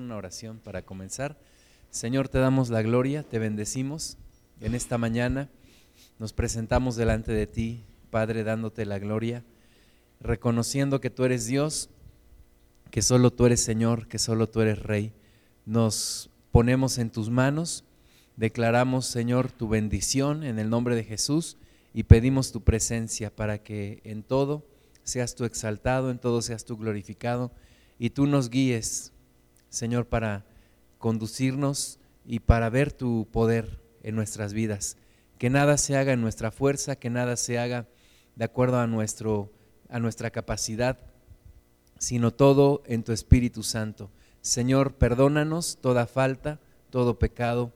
una oración para comenzar. Señor, te damos la gloria, te bendecimos en esta mañana. Nos presentamos delante de ti, Padre, dándote la gloria, reconociendo que tú eres Dios, que solo tú eres Señor, que solo tú eres Rey. Nos ponemos en tus manos, declaramos, Señor, tu bendición en el nombre de Jesús y pedimos tu presencia para que en todo seas tú exaltado, en todo seas tú glorificado y tú nos guíes, Señor, para conducirnos y para ver tu poder en nuestras vidas. Que nada se haga en nuestra fuerza, que nada se haga de acuerdo a, nuestro, a nuestra capacidad, sino todo en tu Espíritu Santo. Señor, perdónanos toda falta, todo pecado.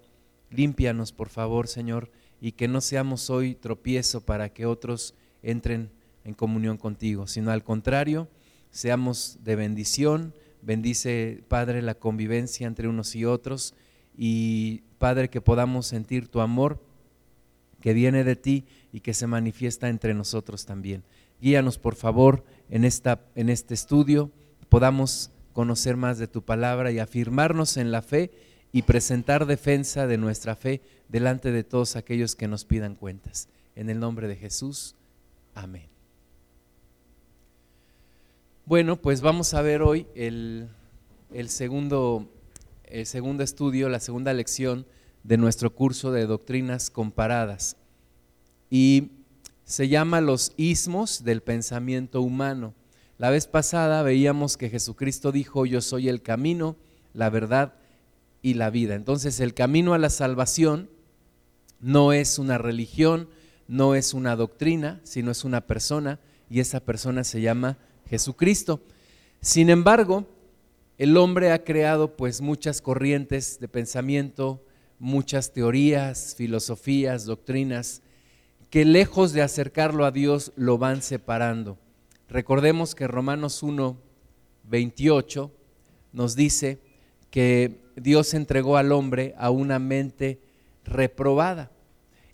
Límpianos, por favor, Señor, y que no seamos hoy tropiezo para que otros entren en comunión contigo, sino al contrario, seamos de bendición. Bendice, Padre, la convivencia entre unos y otros y, Padre, que podamos sentir tu amor que viene de ti y que se manifiesta entre nosotros también. Guíanos, por favor, en, esta, en este estudio, podamos conocer más de tu palabra y afirmarnos en la fe y presentar defensa de nuestra fe delante de todos aquellos que nos pidan cuentas. En el nombre de Jesús, amén. Bueno, pues vamos a ver hoy el, segundo, el segundo estudio, la segunda lección de nuestro curso de doctrinas comparadas. Y se llama los ismos del pensamiento humano. La vez pasada veíamos que Jesucristo dijo, yo soy el camino, la verdad y la vida. Entonces el camino a la salvación no es una religión, no es una doctrina, sino es una persona y esa persona se llama. Sin embargo, el hombre ha creado pues muchas corrientes de pensamiento, muchas teorías, filosofías, doctrinas, que lejos de acercarlo a Dios lo van separando. Recordemos que Romanos 1, 28 nos dice que Dios entregó al hombre a una mente reprobada.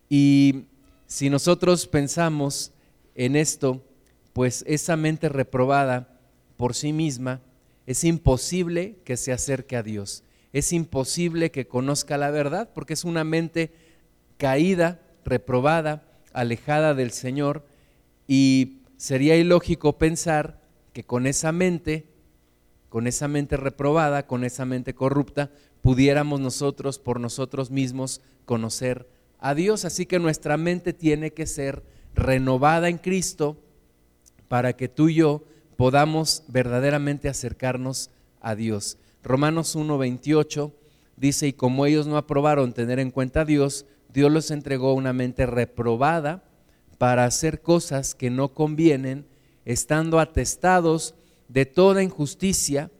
Y si nosotros pensamos en esto, pues esa mente reprobada por sí misma es imposible que se acerque a Dios. Es imposible que conozca la verdad porque es una mente caída, reprobada, alejada del Señor y sería ilógico pensar que con esa mente, con esa mente reprobada, con esa mente corrupta, pudiéramos nosotros por nosotros mismos conocer a Dios. Así que nuestra mente tiene que ser renovada en Cristo para que tú y yo podamos verdaderamente acercarnos a Dios. Romanos 1:28 dice, y como ellos no aprobaron tener en cuenta a Dios, Dios los entregó una mente reprobada para hacer cosas que no convienen, estando atestados de toda injusticia,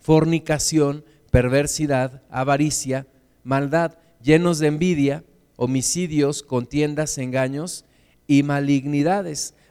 fornicación, perversidad, avaricia, maldad, llenos de envidia, homicidios, contiendas, engaños y malignidades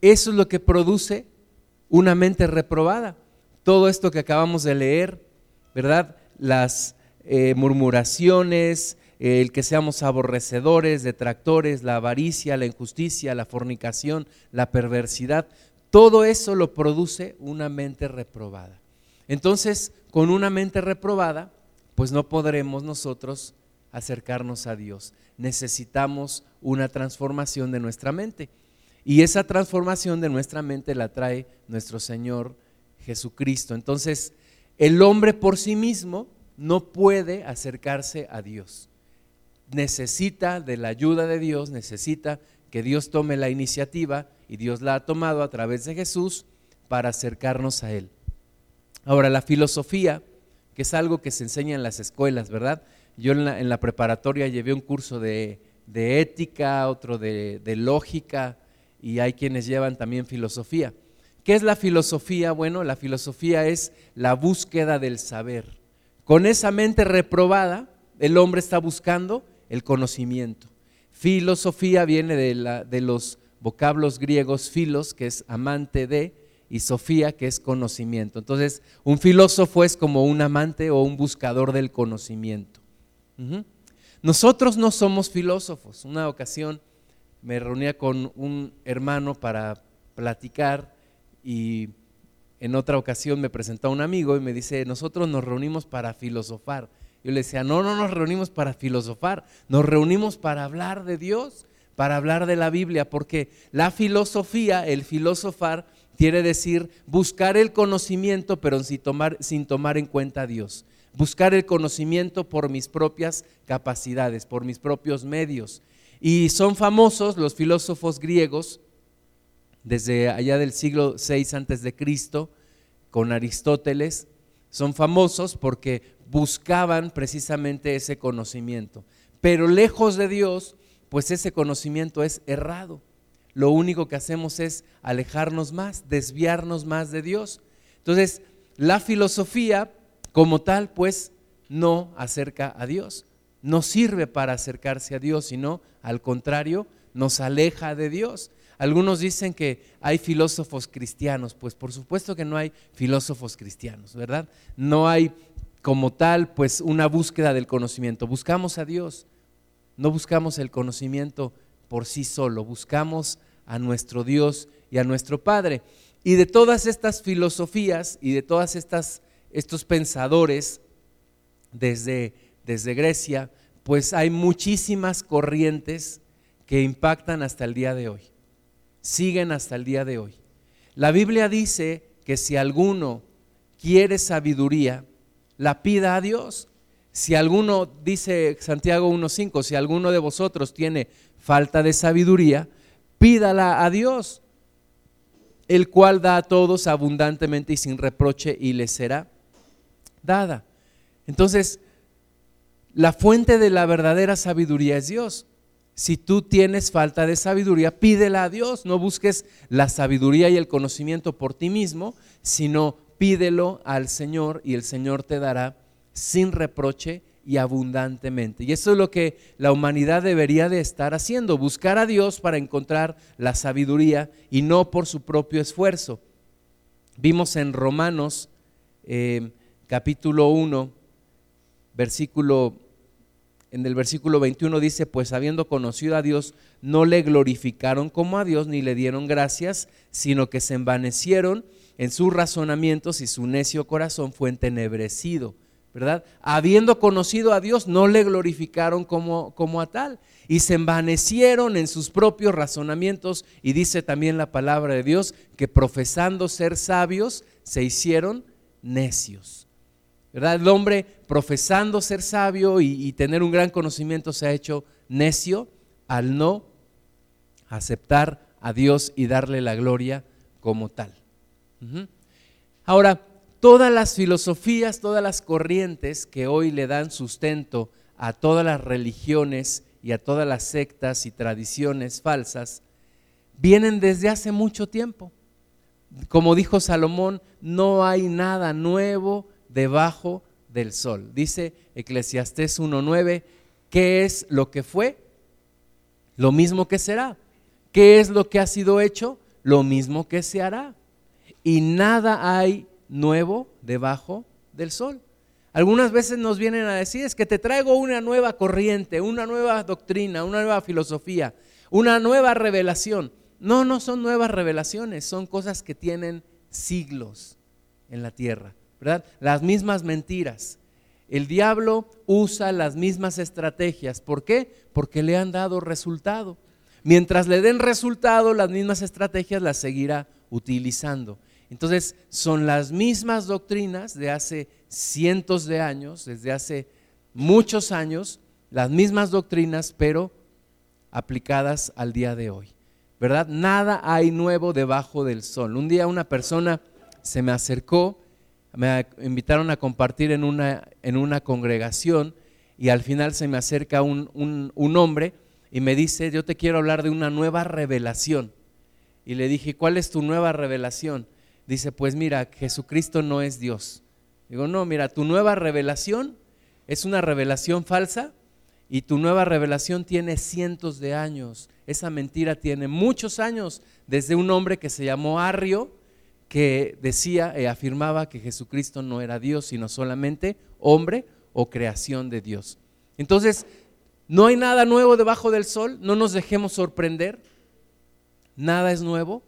eso es lo que produce una mente reprobada. Todo esto que acabamos de leer, ¿verdad? Las eh, murmuraciones, el que seamos aborrecedores, detractores, la avaricia, la injusticia, la fornicación, la perversidad, todo eso lo produce una mente reprobada. Entonces, con una mente reprobada, pues no podremos nosotros acercarnos a Dios. Necesitamos una transformación de nuestra mente. Y esa transformación de nuestra mente la trae nuestro Señor Jesucristo. Entonces, el hombre por sí mismo no puede acercarse a Dios. Necesita de la ayuda de Dios, necesita que Dios tome la iniciativa y Dios la ha tomado a través de Jesús para acercarnos a Él. Ahora, la filosofía, que es algo que se enseña en las escuelas, ¿verdad? Yo en la, preparatoria llevé un curso de, ética, otro de lógica, y hay quienes llevan también filosofía. ¿Qué es la filosofía? Bueno, la filosofía es la búsqueda del saber. con esa mente reprobada, el hombre está buscando el conocimiento. Filosofía viene de, los vocablos griegos filos, que es amante de, y sofía, que es conocimiento. Entonces, un filósofo es como un amante o un buscador del conocimiento. Nosotros no somos filósofos. Una ocasión me reunía con un hermano para platicar y en otra ocasión me presentó un amigo y me dice, nosotros nos reunimos para filosofar. Yo le decía, no, no nos reunimos para filosofar, nos reunimos para hablar de Dios, para hablar de la Biblia, porque la filosofía, el filosofar, quiere decir buscar el conocimiento, pero sin tomar, sin tomar en cuenta a Dios. Buscar el conocimiento por mis propias capacidades, por mis propios medios. Y son famosos los filósofos griegos desde allá del siglo VI antes de Cristo con Aristóteles, son famosos porque buscaban precisamente ese conocimiento. Pero lejos de Dios, pues ese conocimiento es errado. Lo único que hacemos es alejarnos más, desviarnos más de Dios. Entonces, la filosofía como tal, pues no acerca a Dios. No sirve para acercarse a Dios, sino al contrario, nos aleja de Dios. Algunos dicen que hay filósofos cristianos, pues por supuesto que no hay filósofos cristianos, ¿verdad? No hay como tal pues una búsqueda del conocimiento. Buscamos a Dios, no buscamos el conocimiento por sí solo, buscamos a nuestro Dios y a nuestro Padre. Y de todas estas filosofías y de todas estas estos pensadores desde desde Grecia, pues hay muchísimas corrientes que impactan hasta el día de hoy siguen hasta el día de hoy. La Biblia dice que si alguno quiere sabiduría, la pida a Dios. Si alguno, dice Santiago 1.5, si alguno de vosotros tiene falta de sabiduría, pídala a Dios, el cual da a todos abundantemente y sin reproche y le será dada. Entonces, la fuente de la verdadera sabiduría es Dios. Si tú tienes falta de sabiduría, pídela a Dios. No busques la sabiduría y el conocimiento por ti mismo, sino pídelo al Señor y el Señor te dará sin reproche y abundantemente. Y eso es lo que la humanidad debería de estar haciendo, buscar a Dios para encontrar la sabiduría y no por su propio esfuerzo. Vimos en Romanos eh, capítulo 1, versículo en el versículo 21 dice, pues habiendo conocido a Dios, no le glorificaron como a Dios ni le dieron gracias, sino que se envanecieron en sus razonamientos y su necio corazón fue entenebrecido, ¿verdad? Habiendo conocido a Dios, no le glorificaron como, como a tal y se envanecieron en sus propios razonamientos y dice también la palabra de Dios que profesando ser sabios, se hicieron necios. El hombre profesando ser sabio y, tener un gran conocimiento se ha hecho necio al no aceptar a Dios y darle la gloria como tal. Ahora, todas las filosofías, todas las corrientes que hoy le dan sustento a todas las religiones y a todas las sectas y tradiciones falsas, vienen desde hace mucho tiempo. Como dijo Salomón, no hay nada nuevo debajo del sol. Dice Eclesiastés 1.9, ¿qué es lo que fue? Lo mismo que será. ¿Qué es lo que ha sido hecho? Lo mismo que se hará. Y nada hay nuevo debajo del sol. Algunas veces nos vienen a decir, es que te traigo una nueva corriente, una nueva doctrina, una nueva filosofía, una nueva revelación. No, no son nuevas revelaciones, son cosas que tienen siglos en la tierra. Las mismas mentiras. El diablo usa las mismas estrategias. ¿Por qué? Porque le han dado resultado. Mientras le den resultado, las mismas estrategias las seguirá utilizando. Entonces, son las mismas doctrinas de hace cientos de años, desde hace muchos años, las mismas doctrinas, pero aplicadas al día de hoy. ¿Verdad? Nada hay nuevo debajo del sol. Un día una persona se me acercó me invitaron a compartir en una, en una congregación y al final se me acerca un, un, hombre y me dice, yo te quiero hablar de una nueva revelación. Y le dije, ¿cuál es tu nueva revelación? Dice, pues mira, Jesucristo no es Dios. Digo, no, mira, tu nueva revelación es una revelación falsa y tu nueva revelación tiene cientos de años. Esa mentira tiene muchos años, desde un hombre que se llamó Arrio, que decía y afirmaba que Jesucristo no era Dios, sino solamente hombre o creación de Dios. Entonces, no hay nada nuevo debajo del sol, no nos dejemos sorprender, nada es nuevo.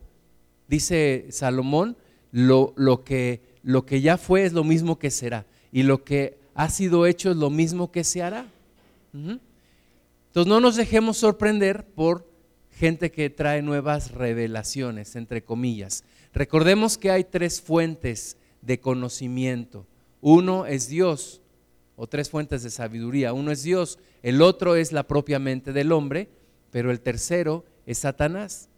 Dice Salomón, lo, lo, que, lo que ya fue es lo mismo que será, y lo que ha sido hecho es lo mismo que se hará. Entonces no nos dejemos sorprender por gente que trae nuevas revelaciones, entre comillas. Recordemos que hay tres fuentes de conocimiento. Uno es Dios, o tres fuentes de sabiduría. Uno es Dios, el otro es la propia mente del hombre, pero el tercero es Satanás.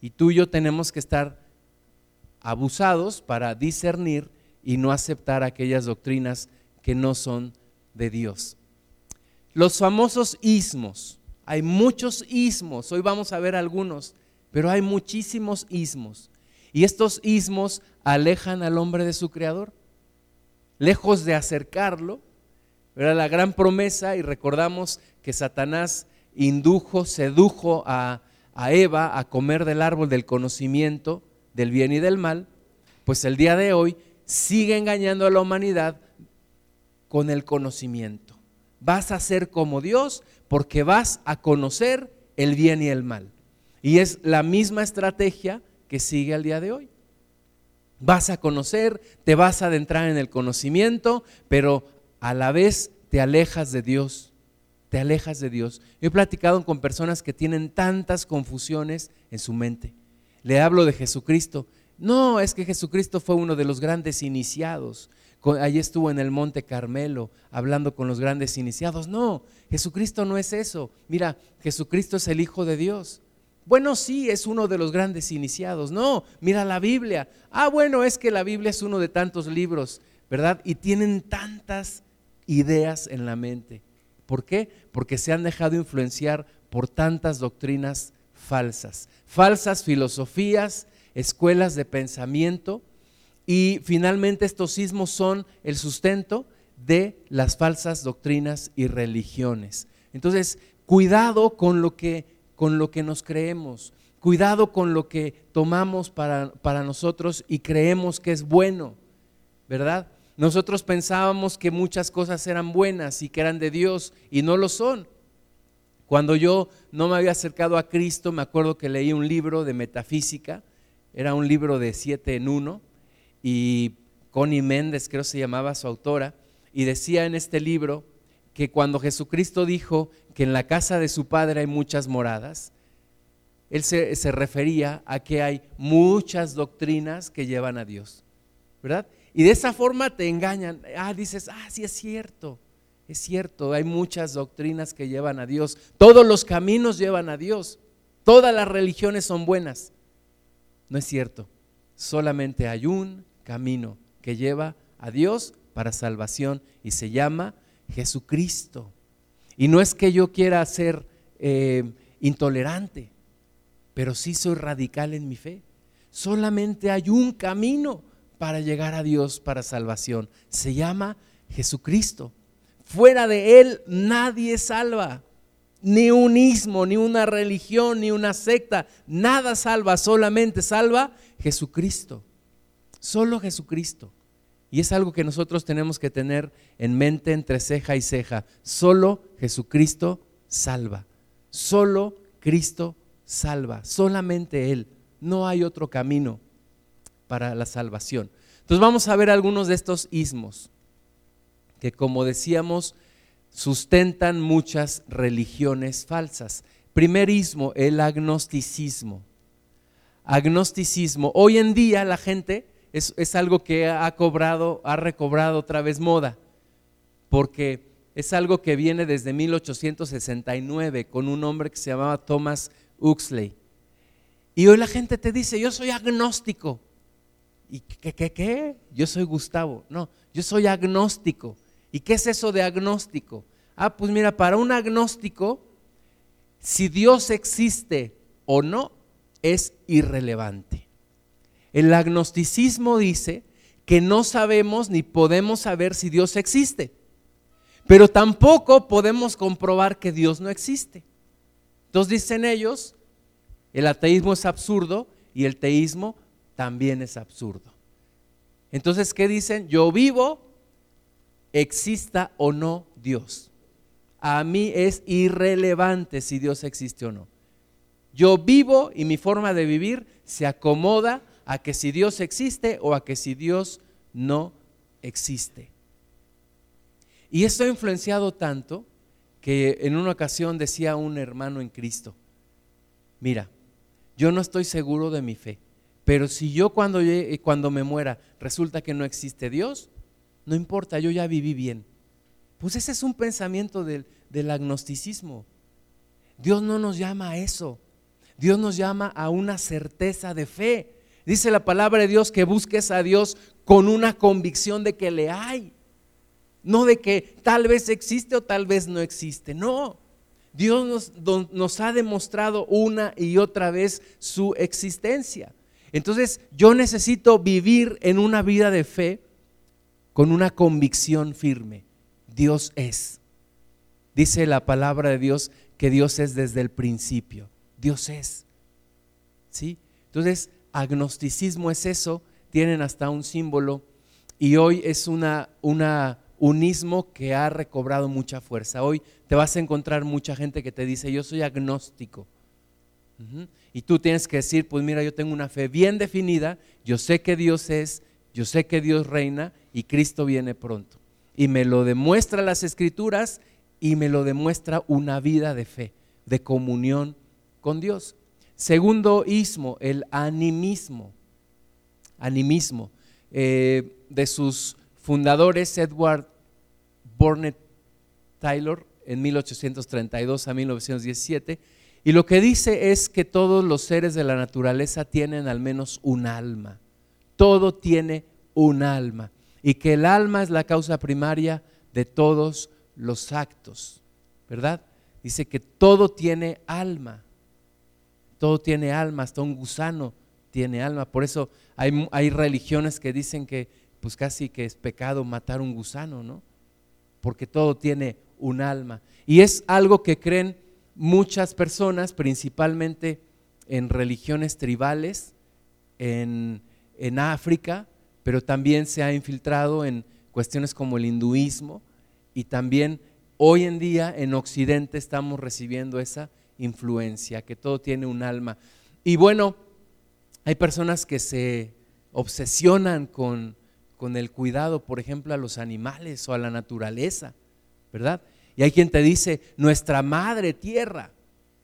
Y tú y yo tenemos que estar abusados para discernir y no aceptar aquellas doctrinas que no son de Dios. Los famosos ismos. Hay muchos ismos, hoy vamos a ver algunos, pero hay muchísimos ismos. Y estos ismos alejan al hombre de su creador. Lejos de acercarlo, era la gran promesa y recordamos que Satanás indujo, sedujo a, a Eva a comer del árbol del conocimiento del bien y del mal, pues el día de hoy sigue engañando a la humanidad con el conocimiento vas a ser como Dios porque vas a conocer el bien y el mal. Y es la misma estrategia que sigue al día de hoy. Vas a conocer, te vas a adentrar en el conocimiento, pero a la vez te alejas de Dios. Te alejas de Dios. Yo he platicado con personas que tienen tantas confusiones en su mente. Le hablo de Jesucristo. No, es que Jesucristo fue uno de los grandes iniciados. Allí estuvo en el Monte Carmelo hablando con los grandes iniciados. No, Jesucristo no es eso. Mira, Jesucristo es el Hijo de Dios. Bueno, sí, es uno de los grandes iniciados. No, mira la Biblia. Ah, bueno, es que la Biblia es uno de tantos libros, ¿verdad? Y tienen tantas ideas en la mente. ¿Por qué? Porque se han dejado influenciar por tantas doctrinas falsas, falsas filosofías, escuelas de pensamiento y finalmente estos sismos son el sustento de las falsas doctrinas y religiones. Entonces, cuidado con lo que, con lo que nos creemos, cuidado con lo que tomamos para, para nosotros y creemos que es bueno, ¿verdad? Nosotros pensábamos que muchas cosas eran buenas y que eran de Dios y no lo son. Cuando yo no me había acercado a Cristo, me acuerdo que leí un libro de metafísica, era un libro de siete en uno, y Connie Méndez, creo se llamaba su autora, y decía en este libro que cuando Jesucristo dijo que en la casa de su padre hay muchas moradas, él se, refería a que hay muchas doctrinas que llevan a Dios, ¿verdad? Y de esa forma te engañan. Ah, dices, ah, sí es cierto, es cierto, hay muchas doctrinas que llevan a Dios. Todos los caminos llevan a Dios. Todas las religiones son buenas. No es cierto. Solamente hay un camino que lleva a Dios para salvación y se llama Jesucristo. Y no es que yo quiera ser eh, intolerante, pero sí soy radical en mi fe. Solamente hay un camino para llegar a Dios para salvación. Se llama Jesucristo. Fuera de Él nadie salva. Ni un ismo, ni una religión, ni una secta. Nada salva, solamente salva Jesucristo. Solo Jesucristo. Y es algo que nosotros tenemos que tener en mente entre ceja y ceja. Solo Jesucristo salva. Solo Cristo salva. Solamente Él. No hay otro camino para la salvación. Entonces vamos a ver algunos de estos ismos que como decíamos sustentan muchas religiones falsas. Primer ismo, el agnosticismo. Agnosticismo. Hoy en día la gente es, algo que ha cobrado, ha recobrado otra vez moda, porque es algo que viene desde 1869 con un hombre que se llamaba Thomas Huxley. Y hoy la gente te dice, yo soy agnóstico. ¿Y qué, qué, qué? Yo soy Gustavo. No, yo soy agnóstico. ¿Y qué es eso de agnóstico? Ah, pues mira, para un agnóstico, si Dios existe o no, es irrelevante. El agnosticismo dice que no sabemos ni podemos saber si Dios existe, pero tampoco podemos comprobar que Dios no existe. Entonces dicen ellos, el ateísmo es absurdo y el teísmo también es absurdo. Entonces, ¿qué dicen? Yo vivo, exista o no Dios. A mí es irrelevante si Dios existe o no. Yo vivo y mi forma de vivir se acomoda a que si Dios existe o a que si Dios no existe. Y esto ha influenciado tanto que en una ocasión decía un hermano en Cristo, mira, yo no estoy seguro de mi fe, pero si yo cuando, cuando me muera resulta que no existe Dios, no importa, yo ya viví bien. Pues ese es un pensamiento del, del agnosticismo. Dios no nos llama a eso. Dios nos llama a una certeza de fe. Dice la palabra de Dios que busques a Dios con una convicción de que le hay. No de que tal vez existe o tal vez no existe. No. Dios nos, ha demostrado una y otra vez su existencia. Entonces yo necesito vivir en una vida de fe con una convicción firme. Dios es. Dice la palabra de Dios que Dios es desde el principio. Dios es. ¿Sí? Entonces, agnosticismo es eso, tienen hasta un símbolo y hoy es una, una unismo que ha recobrado mucha fuerza. Hoy te vas a encontrar mucha gente que te dice, yo soy agnóstico. Y tú tienes que decir, pues mira, yo tengo una fe bien definida, yo sé que Dios es, yo sé que Dios reina y Cristo viene pronto. Y me lo demuestra las escrituras y me lo demuestra una vida de fe, de comunión con Dios. Segundo ismo, el animismo. Animismo. Eh, de sus fundadores, Edward Burnett Taylor, en 1832 a 1917, y lo que dice es que todos los seres de la naturaleza tienen al menos un alma. Todo tiene un alma. Y que el alma es la causa primaria de todos los actos. ¿Verdad? Dice que todo tiene alma. Todo tiene alma, hasta un gusano tiene alma. Por eso hay, hay religiones que dicen que pues casi que es pecado matar un gusano, ¿no? Porque todo tiene un alma. Y es algo que creen muchas personas, principalmente en religiones tribales, en, África, pero también se ha infiltrado en cuestiones como el hinduismo y también hoy en día en Occidente estamos recibiendo esa influencia, que todo tiene un alma. Y bueno, hay personas que se obsesionan con, con el cuidado, por ejemplo, a los animales o a la naturaleza, ¿verdad? Y hay quien te dice, nuestra madre tierra.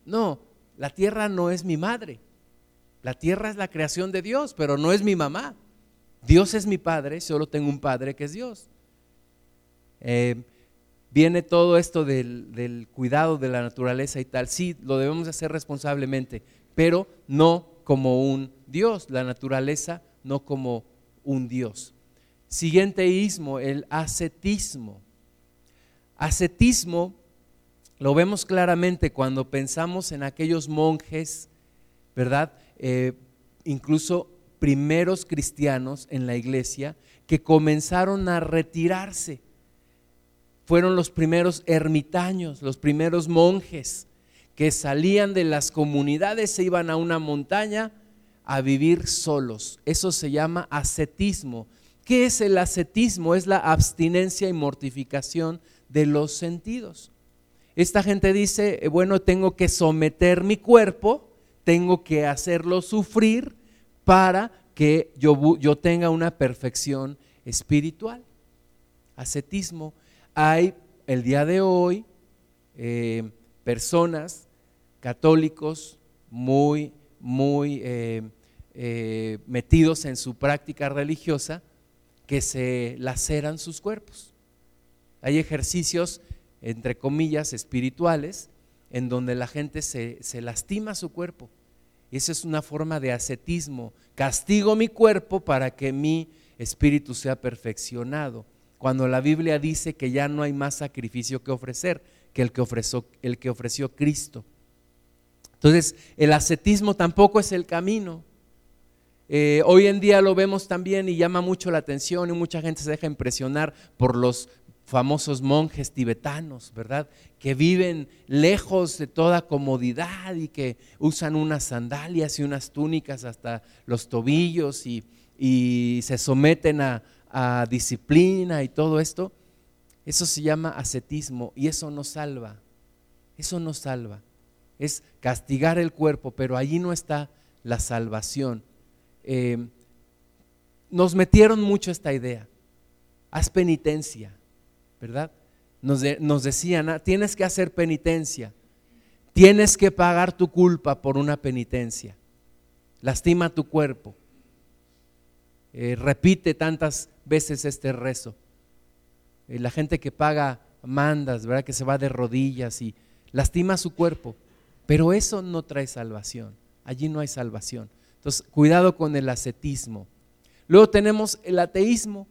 No, la tierra no es mi madre. La tierra es la creación de Dios, pero no es mi mamá. Dios es mi padre, solo tengo un padre que es Dios. Eh, viene todo esto del, cuidado de la naturaleza y tal. Sí, lo debemos hacer responsablemente, pero no como un Dios, la naturaleza no como un Dios. Siguiente ismo, el ascetismo. Ascetismo lo vemos claramente cuando pensamos en aquellos monjes, ¿verdad? Eh, incluso primeros cristianos en la iglesia que comenzaron a retirarse. Fueron los primeros ermitaños, los primeros monjes que salían de las comunidades, se iban a una montaña a vivir solos. Eso se llama ascetismo. ¿Qué es el ascetismo? Es la abstinencia y mortificación de los sentidos. Esta gente dice, eh, bueno, tengo que someter mi cuerpo, tengo que hacerlo sufrir para que yo, yo tenga una perfección espiritual. Ascetismo. Hay el día de hoy eh, personas católicos muy, muy eh, metidos en su práctica religiosa que se laceran sus cuerpos. Hay ejercicios, entre comillas, espirituales, en donde la gente se, lastima su cuerpo. Esa es una forma de ascetismo. Castigo mi cuerpo para que mi espíritu sea perfeccionado. Cuando la Biblia dice que ya no hay más sacrificio que ofrecer que el que ofreció, Cristo. Entonces, el ascetismo tampoco es el camino. Eh, hoy en día lo vemos también y llama mucho la atención y mucha gente se deja impresionar por los famosos monjes tibetanos, ¿verdad? Que viven lejos de toda comodidad y que usan unas sandalias y unas túnicas hasta los tobillos y, se someten a, a disciplina y todo esto. Eso se llama ascetismo y eso no salva. Eso no salva. Es castigar el cuerpo, pero allí no está la salvación. Eh, nos metieron mucho esta idea. Haz penitencia, ¿verdad? Nos, nos decían, ah, tienes que hacer penitencia. Tienes que pagar tu culpa por una penitencia. Lastima tu cuerpo. Eh, repite tantas veces este rezo. Eh, la gente que paga mandas, ¿verdad? Que se va de rodillas y lastima su cuerpo. Pero eso no trae salvación. Allí no hay salvación. Entonces, cuidado con el ascetismo. Luego tenemos el ateísmo.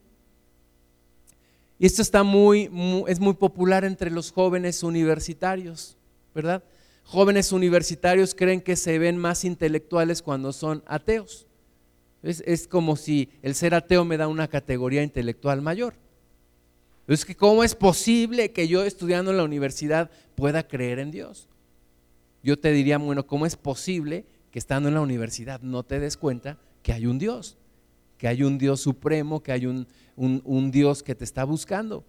Y esto está muy, es muy popular entre los jóvenes universitarios, ¿verdad? Jóvenes universitarios creen que se ven más intelectuales cuando son ateos. Es, como si el ser ateo me da una categoría intelectual mayor. Es que cómo es posible que yo estudiando en la universidad pueda creer en Dios. Yo te diría, bueno, ¿cómo es posible que estando en la universidad no te des cuenta que hay un Dios? Que hay un Dios supremo, que hay un, un Dios que te está buscando.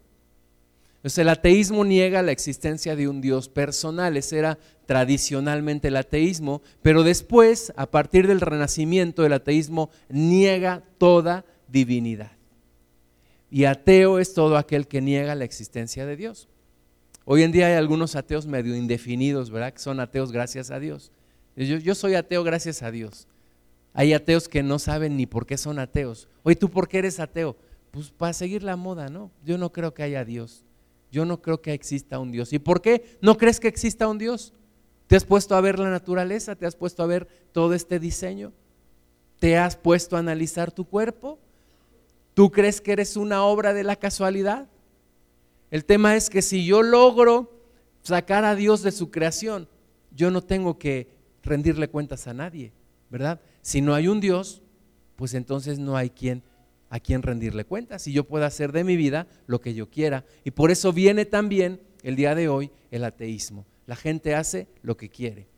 Entonces el ateísmo niega la existencia de un Dios personal, ese era tradicionalmente el ateísmo, pero después, a partir del renacimiento, el ateísmo niega toda divinidad. Y ateo es todo aquel que niega la existencia de Dios. Hoy en día hay algunos ateos medio indefinidos, ¿verdad? Que son ateos gracias a Dios. Yo, yo soy ateo gracias a Dios. Hay ateos que no saben ni por qué son ateos. Oye, ¿tú por qué eres ateo? Pues para seguir la moda, ¿no? Yo no creo que haya Dios. Yo no creo que exista un Dios. ¿Y por qué no crees que exista un Dios? ¿Te has puesto a ver la naturaleza? ¿Te has puesto a ver todo este diseño? ¿Te has puesto a analizar tu cuerpo? ¿Tú crees que eres una obra de la casualidad? El tema es que si yo logro sacar a Dios de su creación, yo no tengo que rendirle cuentas a nadie, ¿verdad? Si no hay un Dios, pues entonces no hay quien a quien rendirle cuentas y yo puedo hacer de mi vida lo que yo quiera. Y por eso viene también el día de hoy el ateísmo. La gente hace lo que quiere.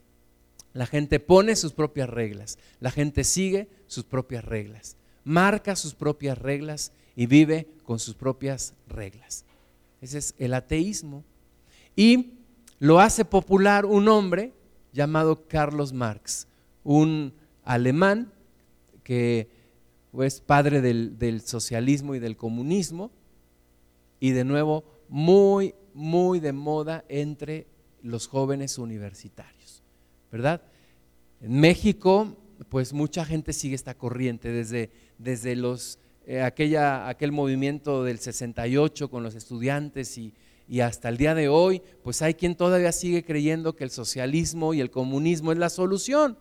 La gente pone sus propias reglas. La gente sigue sus propias reglas marca sus propias reglas y vive con sus propias reglas. Ese es el ateísmo. Y lo hace popular un hombre llamado Carlos Marx, un alemán que es padre del, socialismo y del comunismo, y de nuevo muy, muy de moda entre los jóvenes universitarios, ¿verdad? En México pues mucha gente sigue esta corriente desde, desde los, eh, aquella, aquel movimiento del 68 con los estudiantes y, y hasta el día de hoy, pues hay quien todavía sigue creyendo que el socialismo y el comunismo es la solución.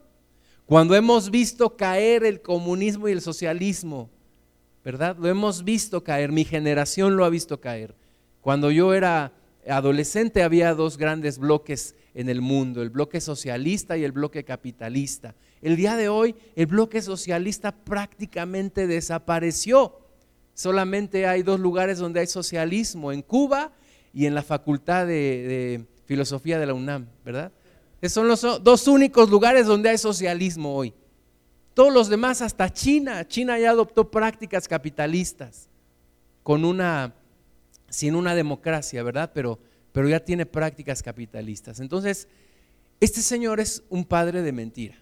Cuando hemos visto caer el comunismo y el socialismo, ¿verdad? Lo hemos visto caer, mi generación lo ha visto caer. Cuando yo era adolescente había dos grandes bloques en el mundo, el bloque socialista y el bloque capitalista. El día de hoy el bloque socialista prácticamente desapareció. Solamente hay dos lugares donde hay socialismo, en Cuba y en la Facultad de, Filosofía de la UNAM, ¿verdad? Son los dos únicos lugares donde hay socialismo hoy. Todos los demás, hasta China, China ya adoptó prácticas capitalistas con una, sin una democracia, ¿verdad? Pero, pero ya tiene prácticas capitalistas. Entonces, este señor es un padre de mentira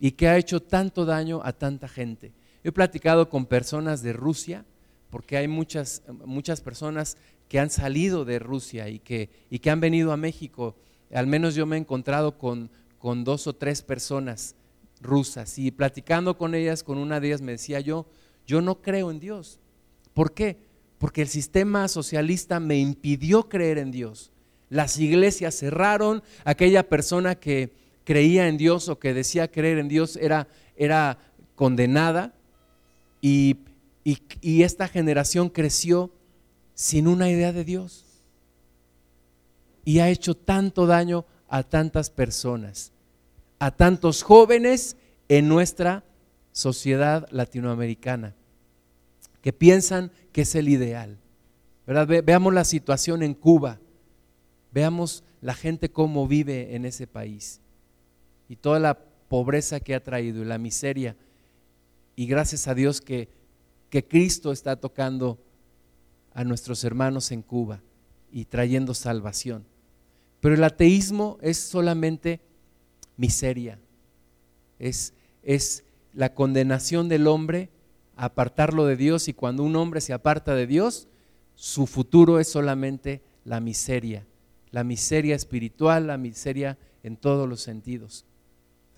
y que ha hecho tanto daño a tanta gente. He platicado con personas de Rusia, porque hay muchas, muchas personas que han salido de Rusia y que, y que han venido a México. Al menos yo me he encontrado con, con dos o tres personas rusas y platicando con ellas, con una de ellas me decía yo, yo no creo en Dios. ¿Por qué? Porque el sistema socialista me impidió creer en Dios. Las iglesias cerraron, aquella persona que, creía en Dios o que decía creer en Dios era, era condenada y, y esta generación creció sin una idea de Dios y ha hecho tanto daño a tantas personas, a tantos jóvenes en nuestra sociedad latinoamericana, que piensan que es el ideal. ¿verdad? veamos la situación en Cuba, veamos la gente cómo vive en ese país y toda la pobreza que ha traído y la miseria. Y gracias a Dios que, que Cristo está tocando a nuestros hermanos en Cuba y trayendo salvación. Pero el ateísmo es solamente miseria, es, es la condenación del hombre a apartarlo de Dios y cuando un hombre se aparta de Dios, su futuro es solamente la miseria, la miseria espiritual, la miseria en todos los sentidos.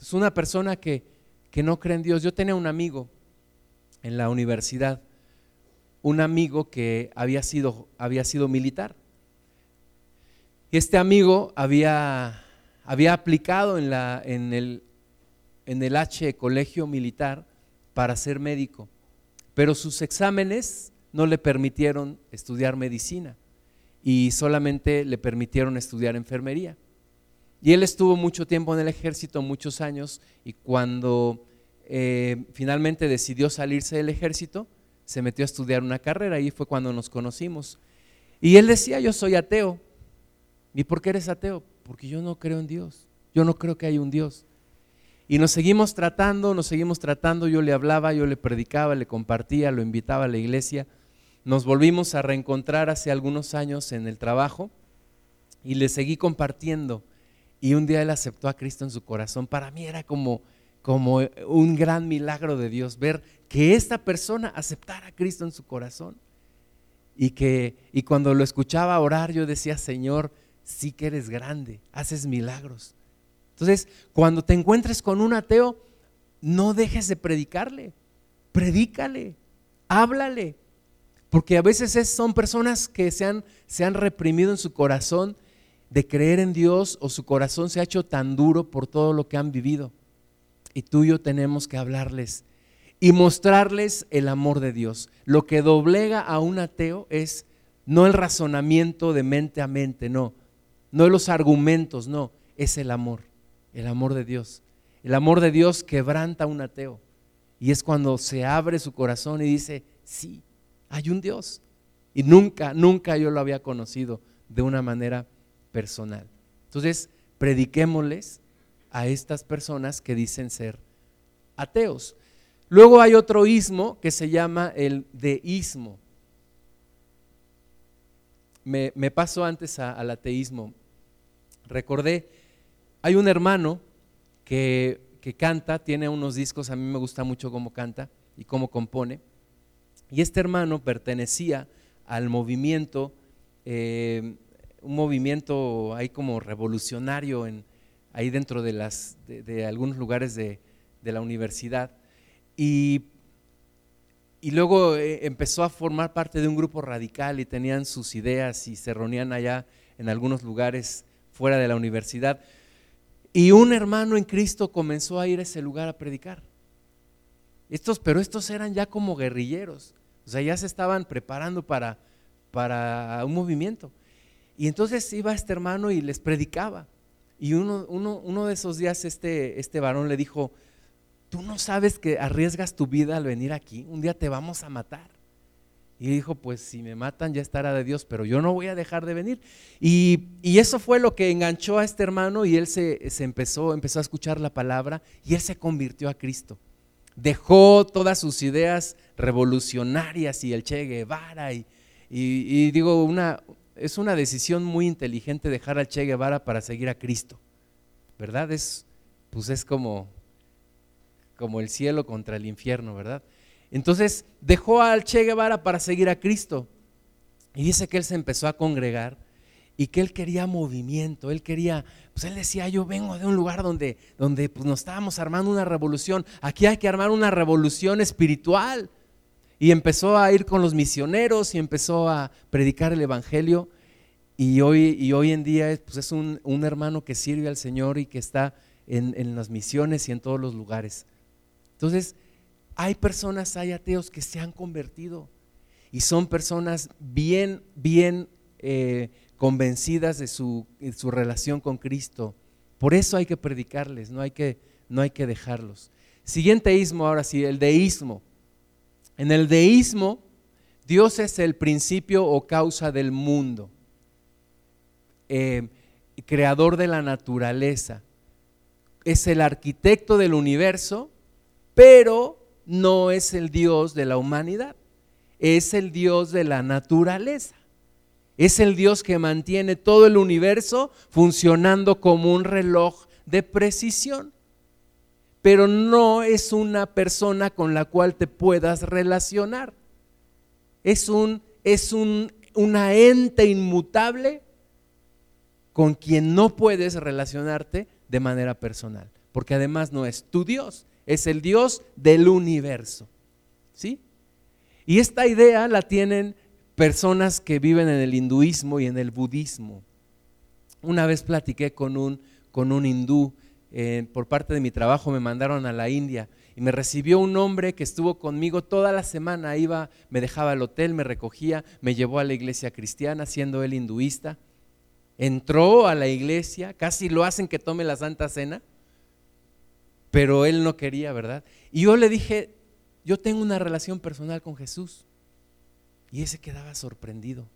Es una persona que, que no cree en Dios. Yo tenía un amigo en la universidad, un amigo que había sido, había sido militar. Este amigo había, había aplicado en, el, en el H Colegio Militar para ser médico, pero sus exámenes no le permitieron estudiar medicina y solamente le permitieron estudiar enfermería. Y él estuvo mucho tiempo en el ejército, muchos años, y cuando eh, finalmente decidió salirse del ejército, se metió a estudiar una carrera, y fue cuando nos conocimos. Y él decía, yo soy ateo. ¿Y por qué eres ateo? Porque yo no creo en Dios, yo no creo que hay un Dios. Y nos seguimos tratando, nos seguimos tratando, yo le hablaba, yo le predicaba, le compartía, lo invitaba a la iglesia. Nos volvimos a reencontrar hace algunos años en el trabajo y le seguí compartiendo y un día él aceptó a Cristo en su corazón. Para mí era como, como un gran milagro de Dios ver que esta persona aceptara a Cristo en su corazón. Y que y cuando lo escuchaba orar yo decía, Señor, sí que eres grande, haces milagros. Entonces, cuando te encuentres con un ateo, no dejes de predicarle, predícale, háblale, porque a veces son personas que se han, se han reprimido en su corazón de creer en Dios o su corazón se ha hecho tan duro por todo lo que han vivido. Y tú y yo tenemos que hablarles y mostrarles el amor de Dios. Lo que doblega a un ateo es no el razonamiento de mente a mente, no, no los argumentos, no, es el amor, el amor de Dios. El amor de Dios quebranta a un ateo. Y es cuando se abre su corazón y dice, sí, hay un Dios. Y nunca, nunca yo lo había conocido de una manera personal. Entonces, prediquémosles a estas personas que dicen ser ateos. Luego hay otro ismo que se llama el deísmo. Me, me paso antes al ateísmo. Recordé, hay un hermano que, que, canta, tiene unos discos, a mí me gusta mucho cómo canta y cómo compone. Y este hermano pertenecía al movimiento eh, un movimiento ahí como revolucionario en, ahí dentro de, las, de, algunos lugares de, la universidad. Y, y luego eh, empezó a formar parte de un grupo radical y tenían sus ideas y se reunían allá en algunos lugares fuera de la universidad. Y un hermano en Cristo comenzó a ir a ese lugar a predicar. Estos, pero estos eran ya como guerrilleros, o sea, ya se estaban preparando para, para un movimiento. Y entonces iba este hermano y les predicaba. Y uno, uno, uno de esos días este, este varón le dijo, tú no sabes que arriesgas tu vida al venir aquí, un día te vamos a matar. Y dijo, pues si me matan ya estará de Dios, pero yo no voy a dejar de venir. Y, y eso fue lo que enganchó a este hermano y él se, se, empezó, empezó a escuchar la palabra y él se convirtió a Cristo. Dejó todas sus ideas revolucionarias y el Che Guevara y, y, digo, una, es una decisión muy inteligente dejar al Che Guevara para seguir a Cristo, ¿verdad? Es, pues es como, como el cielo contra el infierno, ¿verdad? Entonces dejó al Che Guevara para seguir a Cristo. Y dice que él se empezó a congregar y que él quería movimiento, él quería, pues él decía, yo vengo de un lugar donde, donde pues nos estábamos armando una revolución, aquí hay que armar una revolución espiritual. Y empezó a ir con los misioneros y empezó a predicar el Evangelio. Y hoy, y hoy en día pues es un, hermano que sirve al Señor y que está en, en, las misiones y en todos los lugares. Entonces, hay personas, hay ateos que se han convertido y son personas bien, bien eh, convencidas de su, relación con Cristo. Por eso hay que predicarles, no hay que, no hay que dejarlos. Siguiente ismo, ahora sí, el deísmo. En el deísmo, Dios es el principio o causa del mundo, eh, creador de la naturaleza, es el arquitecto del universo, pero no es el Dios de la humanidad, es el Dios de la naturaleza. Es el Dios que mantiene todo el universo funcionando como un reloj de precisión. Pero no es una persona con la cual te puedas relacionar. Es, un, es un, una ente inmutable con quien no puedes relacionarte de manera personal. Porque además no es tu Dios, es el Dios del universo. ¿Sí? Y esta idea la tienen personas que viven en el hinduismo y en el budismo. Una vez platiqué con un, con un hindú, eh, por parte de mi trabajo me mandaron a la India y me recibió un hombre que estuvo conmigo toda la semana, iba, me dejaba al hotel, me recogía, me llevó a la iglesia cristiana, siendo él hinduista. Entró a la iglesia, casi lo hacen que tome la Santa Cena, pero él no quería, ¿verdad? Y yo le dije, yo tengo una relación personal con Jesús. Y ese quedaba sorprendido.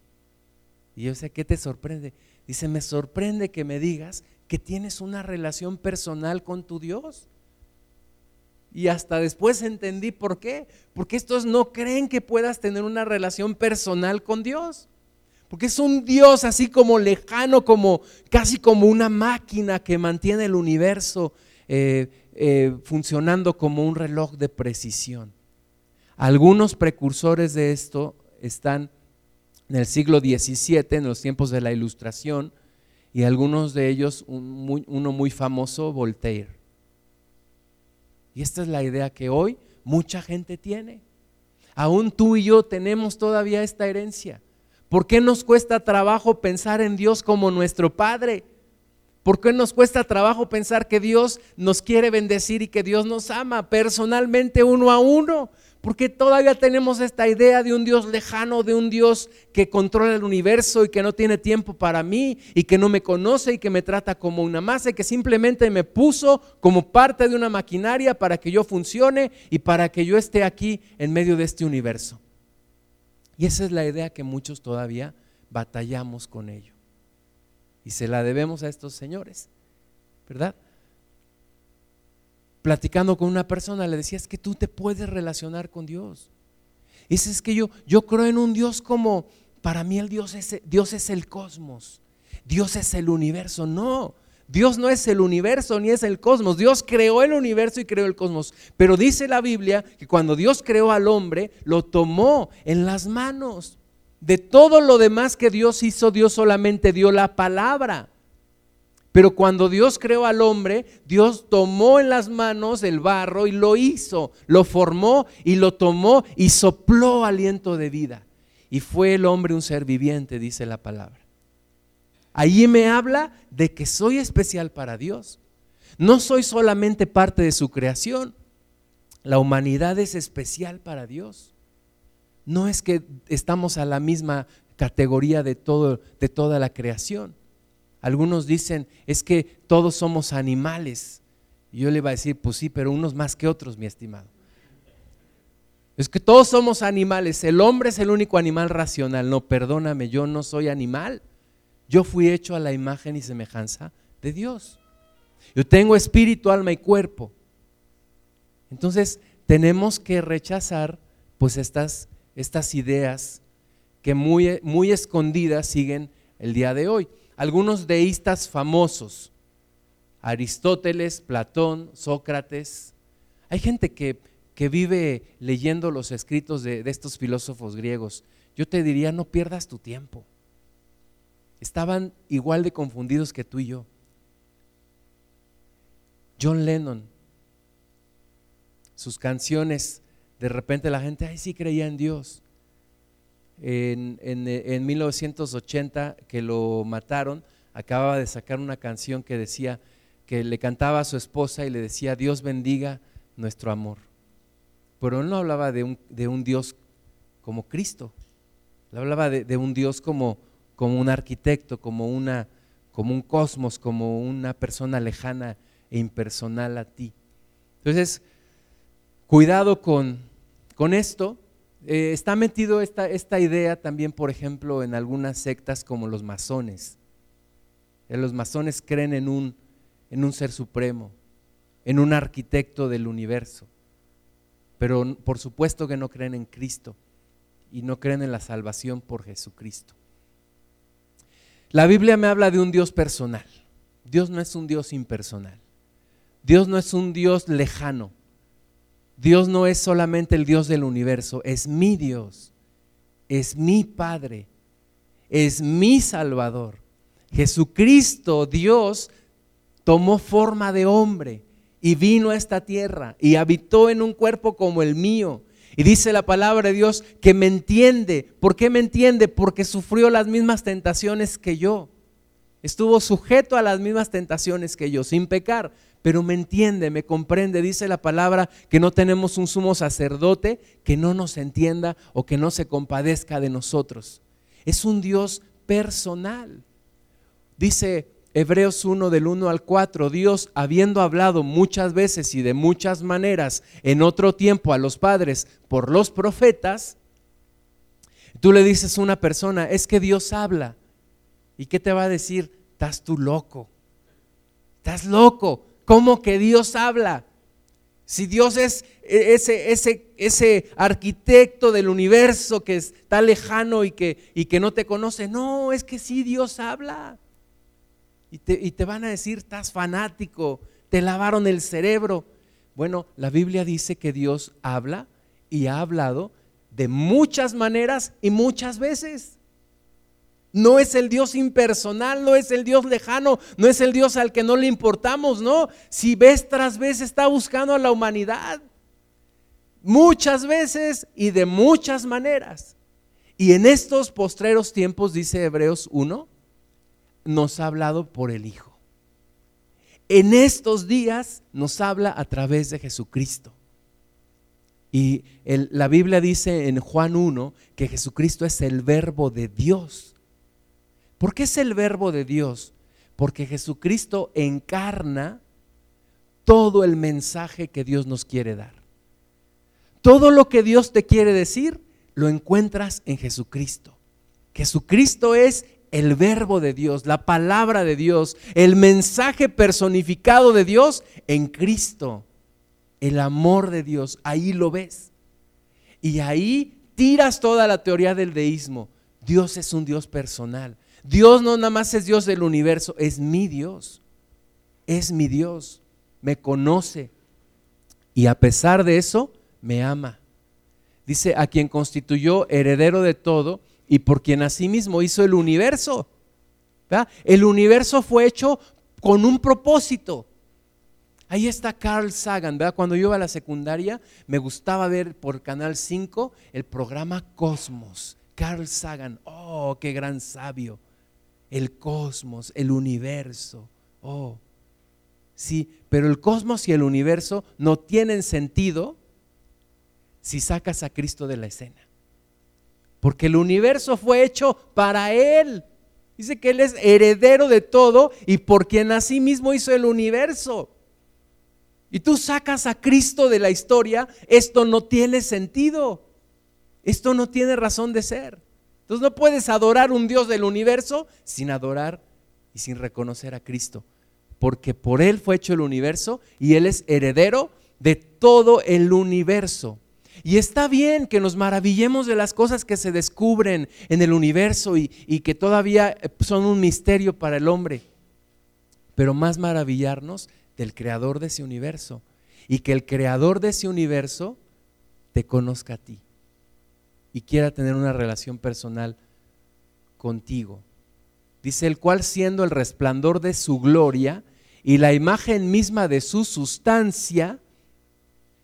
Y yo sé, ¿qué te sorprende? Dice, me sorprende que me digas que tienes una relación personal con tu Dios. Y hasta después entendí por qué. Porque estos no creen que puedas tener una relación personal con Dios. Porque es un Dios así como lejano, como casi como una máquina que mantiene el universo eh, eh, funcionando como un reloj de precisión. Algunos precursores de esto están en el siglo XVII, en los tiempos de la Ilustración, y algunos de ellos, uno muy famoso, Voltaire. Y esta es la idea que hoy mucha gente tiene. Aún tú y yo tenemos todavía esta herencia. ¿Por qué nos cuesta trabajo pensar en Dios como nuestro Padre? ¿Por qué nos cuesta trabajo pensar que Dios nos quiere bendecir y que Dios nos ama personalmente uno a uno? Porque todavía tenemos esta idea de un Dios lejano, de un Dios que controla el universo y que no tiene tiempo para mí y que no me conoce y que me trata como una masa y que simplemente me puso como parte de una maquinaria para que yo funcione y para que yo esté aquí en medio de este universo. Y esa es la idea que muchos todavía batallamos con ello. Y se la debemos a estos señores, ¿verdad? platicando con una persona, le decía, es que tú te puedes relacionar con Dios. Dice, es que yo, yo creo en un Dios como, para mí el Dios es, Dios es el cosmos, Dios es el universo. No, Dios no es el universo ni es el cosmos. Dios creó el universo y creó el cosmos. Pero dice la Biblia que cuando Dios creó al hombre, lo tomó en las manos. De todo lo demás que Dios hizo, Dios solamente dio la palabra. Pero cuando Dios creó al hombre, Dios tomó en las manos el barro y lo hizo, lo formó y lo tomó y sopló aliento de vida. Y fue el hombre un ser viviente, dice la palabra. Allí me habla de que soy especial para Dios. No soy solamente parte de su creación. La humanidad es especial para Dios. No es que estamos a la misma categoría de, todo, de toda la creación. Algunos dicen, es que todos somos animales. Y yo le iba a decir, pues sí, pero unos más que otros, mi estimado. Es que todos somos animales. El hombre es el único animal racional. No, perdóname, yo no soy animal. Yo fui hecho a la imagen y semejanza de Dios. Yo tengo espíritu, alma y cuerpo. Entonces, tenemos que rechazar pues estas, estas ideas que muy, muy escondidas siguen el día de hoy algunos deístas famosos, Aristóteles, Platón, Sócrates. Hay gente que, que vive leyendo los escritos de, de estos filósofos griegos. Yo te diría, no pierdas tu tiempo. Estaban igual de confundidos que tú y yo. John Lennon, sus canciones, de repente la gente, ay, sí creía en Dios en, 1980 que lo mataron, acababa de sacar una canción que decía que le cantaba a su esposa y le decía, Dios bendiga nuestro amor. Pero él no hablaba de un, de un Dios como Cristo, él hablaba de, un Dios como, como un arquitecto, como, una, como un cosmos, como una persona lejana e impersonal a ti. Entonces, cuidado con, con esto. Eh, está metido esta, esta idea también, por ejemplo, en algunas sectas como los masones. Eh, los masones creen en un, en un ser supremo, en un arquitecto del universo, pero por supuesto que no creen en Cristo y no creen en la salvación por Jesucristo. La Biblia me habla de un Dios personal. Dios no es un Dios impersonal. Dios no es un Dios lejano. Dios no es solamente el Dios del universo, es mi Dios, es mi Padre, es mi Salvador. Jesucristo, Dios, tomó forma de hombre y vino a esta tierra y habitó en un cuerpo como el mío. Y dice la palabra de Dios que me entiende. ¿Por qué me entiende? Porque sufrió las mismas tentaciones que yo. Estuvo sujeto a las mismas tentaciones que yo, sin pecar pero me entiende, me comprende. Dice la palabra que no tenemos un sumo sacerdote que no nos entienda o que no se compadezca de nosotros. Es un Dios personal. Dice Hebreos 1 del 1 al 4, Dios habiendo hablado muchas veces y de muchas maneras en otro tiempo a los padres por los profetas, tú le dices a una persona, es que Dios habla. ¿Y qué te va a decir? Estás tú loco. Estás loco. ¿Cómo que Dios habla? Si Dios es ese, ese, ese arquitecto del universo que está lejano y que, y que no te conoce, no, es que sí Dios habla. Y te, y te van a decir, estás fanático, te lavaron el cerebro. Bueno, la Biblia dice que Dios habla y ha hablado de muchas maneras y muchas veces. No es el Dios impersonal, no es el Dios lejano, no es el Dios al que no le importamos, no. Si vez tras vez está buscando a la humanidad, muchas veces y de muchas maneras. Y en estos postreros tiempos, dice Hebreos 1, nos ha hablado por el Hijo. En estos días nos habla a través de Jesucristo. Y la Biblia dice en Juan 1 que Jesucristo es el verbo de Dios. ¿Por qué es el verbo de Dios? Porque Jesucristo encarna todo el mensaje que Dios nos quiere dar. Todo lo que Dios te quiere decir, lo encuentras en Jesucristo. Jesucristo es el verbo de Dios, la palabra de Dios, el mensaje personificado de Dios en Cristo. El amor de Dios, ahí lo ves. Y ahí tiras toda la teoría del deísmo. Dios es un Dios personal. Dios no nada más es Dios del universo, es mi Dios. Es mi Dios. Me conoce. Y a pesar de eso, me ama. Dice, a quien constituyó heredero de todo y por quien asimismo hizo el universo. El universo fue hecho con un propósito. Ahí está Carl Sagan, Cuando yo iba a la secundaria me gustaba ver por Canal 5 el programa Cosmos. Carl Sagan, oh, qué gran sabio el cosmos, el universo. Oh, sí, pero el cosmos y el universo no tienen sentido si sacas a Cristo de la escena. Porque el universo fue hecho para Él. Dice que Él es heredero de todo y por quien así mismo hizo el universo. Y tú sacas a Cristo de la historia, esto no tiene sentido. Esto no tiene razón de ser. Entonces no puedes adorar un Dios del universo sin adorar y sin reconocer a Cristo, porque por Él fue hecho el universo y Él es heredero de todo el universo. Y está bien que nos maravillemos de las cosas que se descubren en el universo y, y, que todavía son un misterio para el hombre. Pero más maravillarnos del creador de ese universo y que el creador de ese universo te conozca a ti y quiera tener una relación personal contigo. Dice, el cual siendo el resplandor de su gloria y la imagen misma de su sustancia,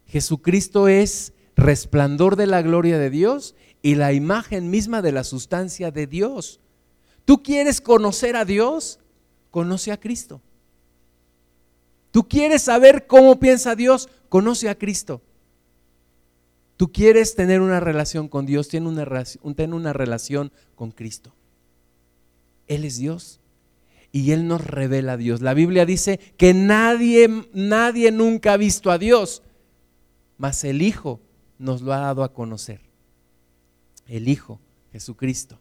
Jesucristo es resplandor de la gloria de Dios y la imagen misma de la sustancia de Dios. ¿Tú quieres conocer a Dios? Conoce a Cristo. ¿Tú quieres saber cómo piensa Dios? Conoce a Cristo. Tú quieres tener una relación con Dios, ten una, una relación con Cristo. Él es Dios y Él nos revela a Dios. La Biblia dice que nadie, nadie nunca ha visto a Dios. mas el Hijo nos lo ha dado a conocer. El Hijo, Jesucristo.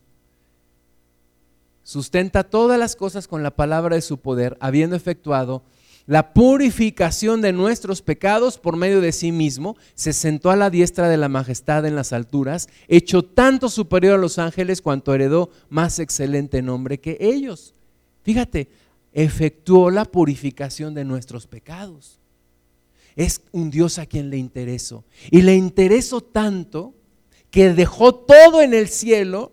Sustenta todas las cosas con la palabra de su poder, habiendo efectuado la purificación de nuestros pecados por medio de sí mismo, se sentó a la diestra de la majestad en las alturas, hecho tanto superior a los ángeles cuanto heredó más excelente nombre que ellos. Fíjate, efectuó la purificación de nuestros pecados. Es un Dios a quien le interesó. Y le interesó tanto que dejó todo en el cielo,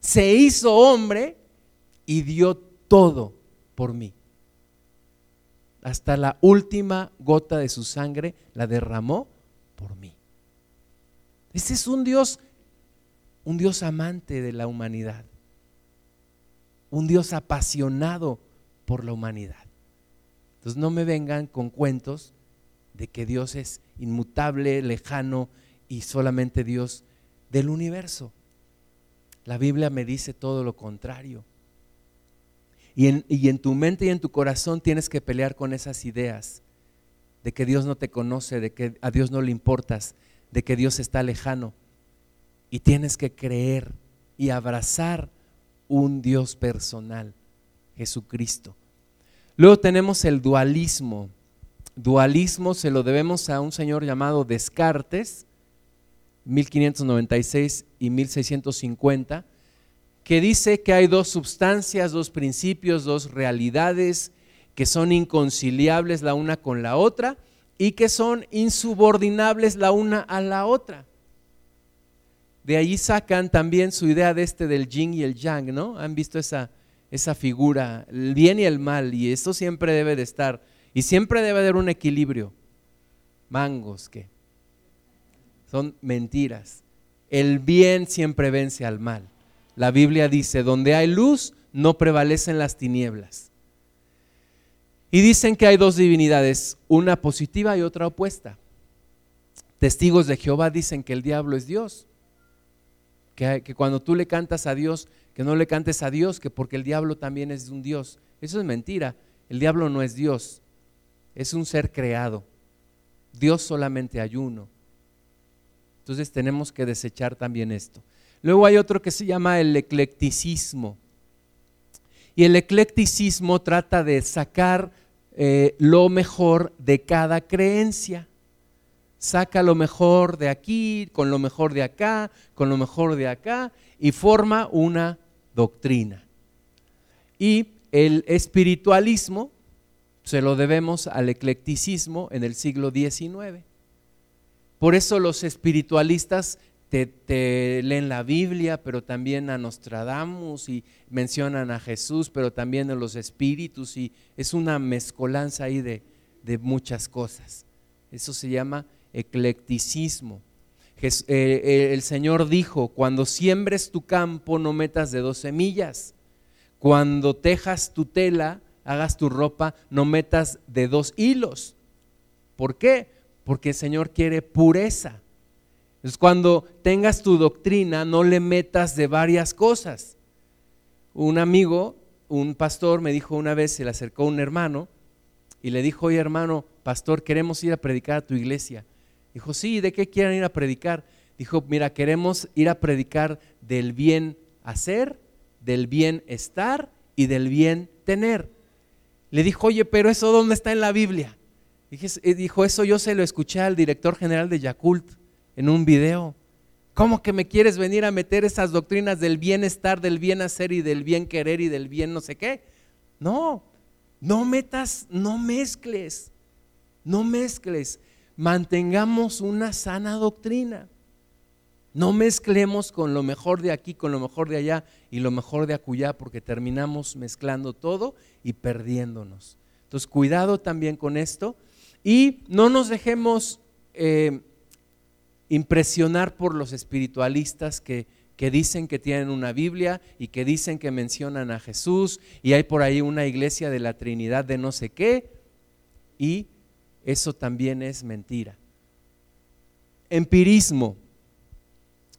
se hizo hombre y dio todo por mí. Hasta la última gota de su sangre la derramó por mí. Ese es un Dios, un Dios amante de la humanidad. Un Dios apasionado por la humanidad. Entonces no me vengan con cuentos de que Dios es inmutable, lejano y solamente Dios del universo. La Biblia me dice todo lo contrario. Y en, y en, tu mente y en tu corazón tienes que pelear con esas ideas de que Dios no te conoce, de que a Dios no le importas, de que Dios está lejano. Y tienes que creer y abrazar un Dios personal, Jesucristo. Luego tenemos el dualismo. Dualismo se lo debemos a un señor llamado Descartes, 1596 y 1650, que dice que hay dos sustancias, dos principios, dos realidades que son inconciliables la una con la otra y que son insubordinables la una a la otra. De ahí sacan también su idea de este del yin y el yang, ¿no? ¿Han visto esa, esa figura, el bien y el mal? Y esto siempre debe de estar, y siempre debe haber un equilibrio. Mangos, ¿qué? Son mentiras. El bien siempre vence al mal. La Biblia dice, donde hay luz, no prevalecen las tinieblas. Y dicen que hay dos divinidades, una positiva y otra opuesta. Testigos de Jehová dicen que el diablo es Dios que, cuando tú le cantas a Dios, que no le cantes a Dios, que porque el diablo también es un Dios. Eso es mentira. El diablo no es Dios, es un ser creado. Dios solamente hay uno. Entonces tenemos que desechar también esto. Luego hay otro que se llama el eclecticismo. Y el eclecticismo trata de sacar eh, lo mejor de cada creencia saca lo mejor de aquí, con lo mejor de acá, con lo mejor de acá, y forma una doctrina. Y el espiritualismo se lo debemos al eclecticismo en el siglo XIX. Por eso los espiritualistas te, leen la Biblia, pero también a Nostradamus y mencionan a Jesús, pero también a los espíritus y es una mezcolanza ahí de, de muchas cosas. Eso se llama eclecticismo. Eh, eh, el Señor dijo, cuando siembres tu campo no metas de dos semillas. Cuando tejas tu tela, hagas tu ropa, no metas de dos hilos. ¿Por qué? Porque el Señor quiere pureza. Es cuando tengas tu doctrina, no le metas de varias cosas. Un amigo, un pastor, me dijo una vez, se le acercó un hermano y le dijo, oye hermano, pastor, queremos ir a predicar a tu iglesia. Dijo, sí, ¿de qué quieren ir a predicar? Dijo, mira, queremos ir a predicar del bien hacer, del bien estar y del bien tener. Le dijo, oye, pero eso dónde está en la Biblia? Eh, dijo, eso yo se lo escuché al director general de Yakult en un video. ¿Cómo que me quieres venir a meter esas doctrinas del bienestar, del bien hacer y del bien querer y del bien no sé qué? No, no metas, no mezcles, no mezcles mantengamos una sana doctrina. No mezclemos con lo mejor de aquí, con lo mejor de allá y lo mejor de acullá, porque terminamos mezclando todo y perdiéndonos. Entonces, cuidado también con esto y no nos dejemos eh, impresionar por los espiritualistas que, que dicen que tienen una Biblia y que dicen que mencionan a Jesús y hay por ahí una iglesia de la Trinidad de no sé qué y eso también es mentira. Empirismo.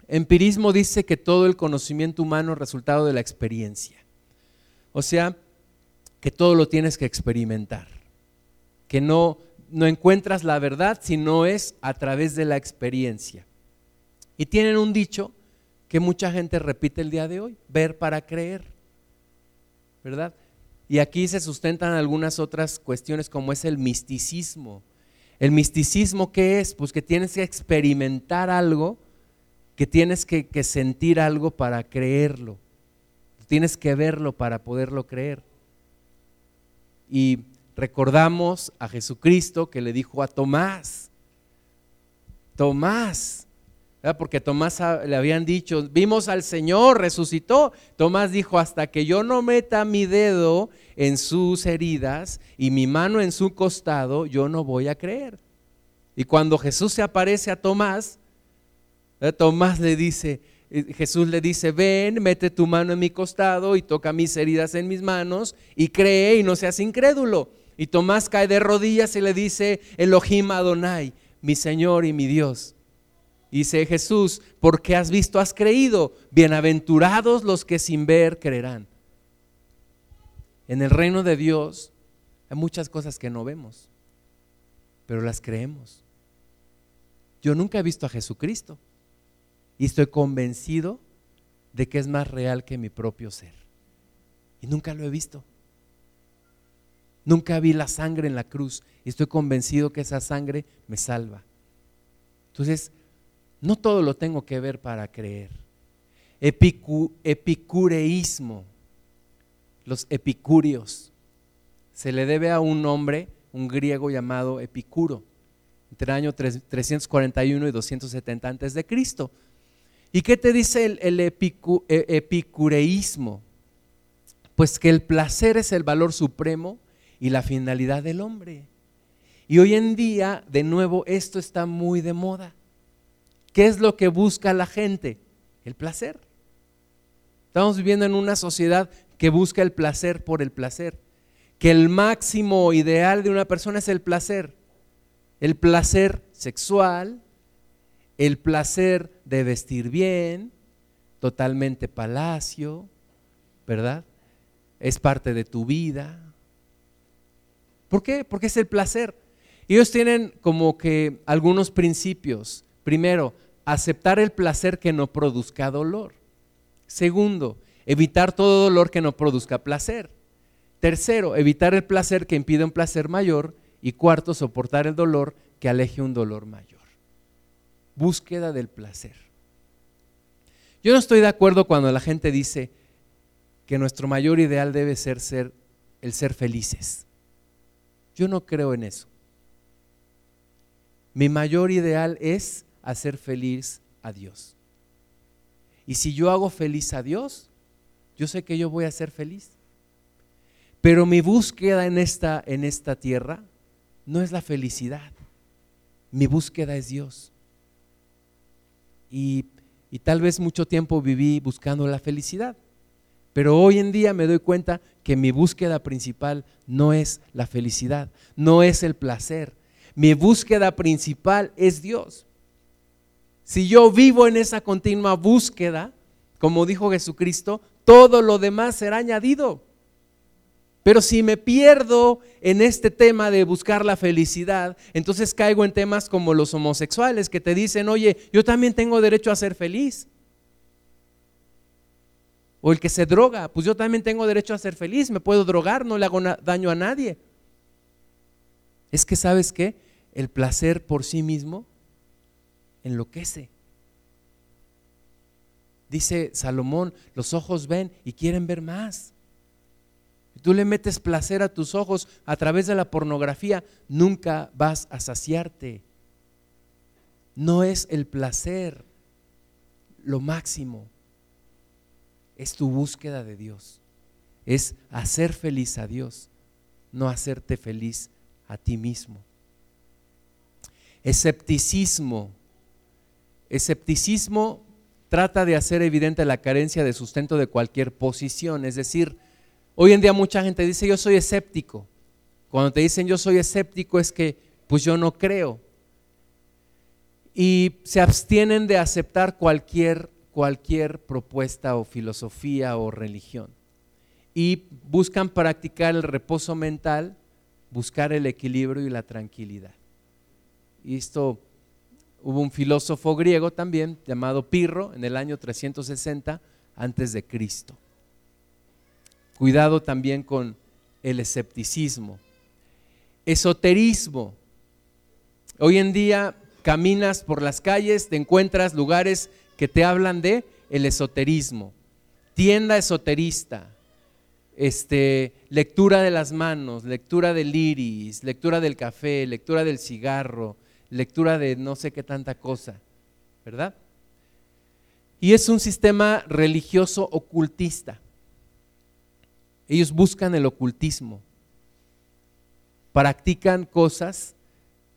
Empirismo dice que todo el conocimiento humano es resultado de la experiencia. O sea, que todo lo tienes que experimentar. Que no, no encuentras la verdad si no es a través de la experiencia. Y tienen un dicho que mucha gente repite el día de hoy, ver para creer, ¿verdad? Y aquí se sustentan algunas otras cuestiones como es el misticismo. El misticismo, ¿qué es? Pues que tienes que experimentar algo, que tienes que, que sentir algo para creerlo. Tienes que verlo para poderlo creer. Y recordamos a Jesucristo que le dijo a Tomás, Tomás, porque Tomás le habían dicho, vimos al Señor, resucitó. Tomás dijo, hasta que yo no meta mi dedo en sus heridas y mi mano en su costado, yo no voy a creer. Y cuando Jesús se aparece a Tomás, Tomás le dice, eh, Jesús le dice, ven, mete tu mano en mi costado y toca mis heridas en mis manos y cree y no seas incrédulo. Y Tomás cae de rodillas y le dice, Elohim Adonai, mi Señor y mi Dios. Dice Jesús, porque has visto, has creído. Bienaventurados los que sin ver creerán. En el reino de Dios hay muchas cosas que no vemos, pero las creemos. Yo nunca he visto a Jesucristo y estoy convencido de que es más real que mi propio ser. Y nunca lo he visto. Nunca vi la sangre en la cruz y estoy convencido que esa sangre me salva. Entonces, no todo lo tengo que ver para creer. epicureísmo, los epicúreos, se le debe a un hombre, un griego llamado Epicuro, entre el año 341 y 270 antes de Cristo. ¿Y qué te dice el, e, epicureísmo? Pues que el placer es el valor supremo y la finalidad del hombre. Y hoy en día, de nuevo, esto está muy de moda. ¿Qué es lo que busca la gente? El placer. Estamos viviendo en una sociedad que busca el placer por el placer. Que el máximo ideal de una persona es el placer. El placer sexual, el placer de vestir bien, totalmente palacio, ¿verdad? Es parte de tu vida. ¿Por qué? Porque es el placer. Ellos tienen como que algunos principios. Primero, aceptar el placer que no produzca dolor. Segundo, evitar todo dolor que no produzca placer. Tercero, evitar el placer que impide un placer mayor. Y cuarto, soportar el dolor que aleje un dolor mayor. Búsqueda del placer. Yo no estoy de acuerdo cuando la gente dice que nuestro mayor ideal debe ser, ser el ser felices. Yo no creo en eso. Mi mayor ideal es hacer feliz a Dios. Y si yo hago feliz a Dios, yo sé que yo voy a ser feliz. Pero mi búsqueda en esta, en esta tierra no es la felicidad. Mi búsqueda es Dios. Y, y tal vez mucho tiempo viví buscando la felicidad. Pero hoy en día me doy cuenta que mi búsqueda principal no es la felicidad, no es el placer. Mi búsqueda principal es Dios. Si yo vivo en esa continua búsqueda, como dijo Jesucristo, todo lo demás será añadido. Pero si me pierdo en este tema de buscar la felicidad, entonces caigo en temas como los homosexuales que te dicen, oye, yo también tengo derecho a ser feliz. O el que se droga, pues yo también tengo derecho a ser feliz, me puedo drogar, no le hago daño a nadie. Es que sabes qué, el placer por sí mismo enloquece. Dice Salomón, los ojos ven y quieren ver más. Tú le metes placer a tus ojos a través de la pornografía, nunca vas a saciarte. No es el placer lo máximo, es tu búsqueda de Dios. Es hacer feliz a Dios, no hacerte feliz a ti mismo. Escepticismo Escepticismo trata de hacer evidente la carencia de sustento de cualquier posición. Es decir, hoy en día mucha gente dice yo soy escéptico. Cuando te dicen yo soy escéptico es que pues yo no creo. Y se abstienen de aceptar cualquier, cualquier propuesta o filosofía o religión. Y buscan practicar el reposo mental buscar el equilibrio y la tranquilidad. Y esto hubo un filósofo griego también llamado Pirro en el año 360 antes de Cristo. Cuidado también con el escepticismo. Esoterismo. Hoy en día caminas por las calles, te encuentras lugares que te hablan de el esoterismo. Tienda esoterista, este, lectura de las manos, lectura del iris, lectura del café, lectura del cigarro, lectura de no sé qué tanta cosa, ¿verdad? Y es un sistema religioso ocultista. Ellos buscan el ocultismo, practican cosas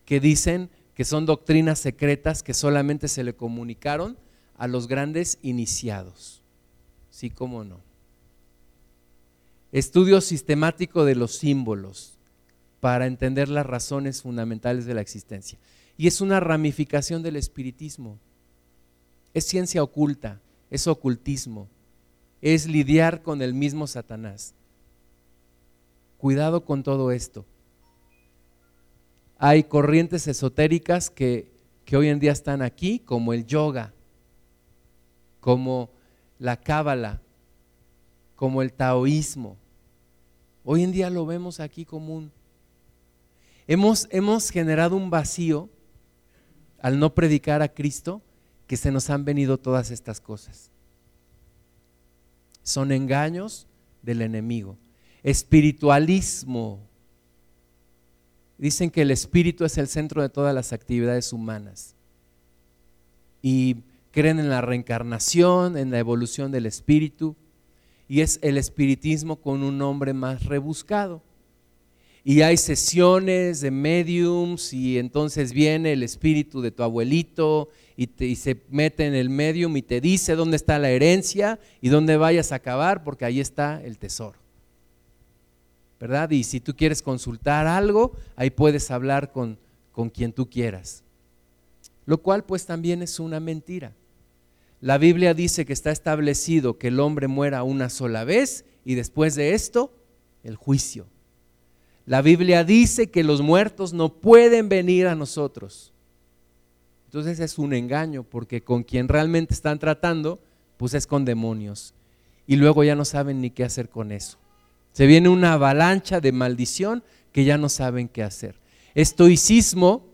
que dicen que son doctrinas secretas que solamente se le comunicaron a los grandes iniciados. Sí, cómo no. Estudio sistemático de los símbolos para entender las razones fundamentales de la existencia. Y es una ramificación del espiritismo. Es ciencia oculta, es ocultismo, es lidiar con el mismo Satanás. Cuidado con todo esto. Hay corrientes esotéricas que, que hoy en día están aquí, como el yoga, como la cábala, como el taoísmo. Hoy en día lo vemos aquí común. Hemos, hemos generado un vacío al no predicar a Cristo que se nos han venido todas estas cosas. Son engaños del enemigo. Espiritualismo. Dicen que el espíritu es el centro de todas las actividades humanas. Y creen en la reencarnación, en la evolución del espíritu. Y es el espiritismo con un nombre más rebuscado y hay sesiones de mediums y entonces viene el espíritu de tu abuelito y, se mete en el medium y te dice dónde está la herencia y dónde vayas a acabar porque ahí está el tesoro. ¿Verdad? Y si tú quieres consultar algo, ahí puedes hablar con, con quien tú quieras. Lo cual pues también es una mentira. La Biblia dice que está establecido que el hombre muera una sola vez y después de esto, el juicio. La Biblia dice que los muertos no pueden venir a nosotros. Entonces es un engaño porque con quien realmente están tratando, pues es con demonios. Y luego ya no saben ni qué hacer con eso. Se viene una avalancha de maldición que ya no saben qué hacer. Estoicismo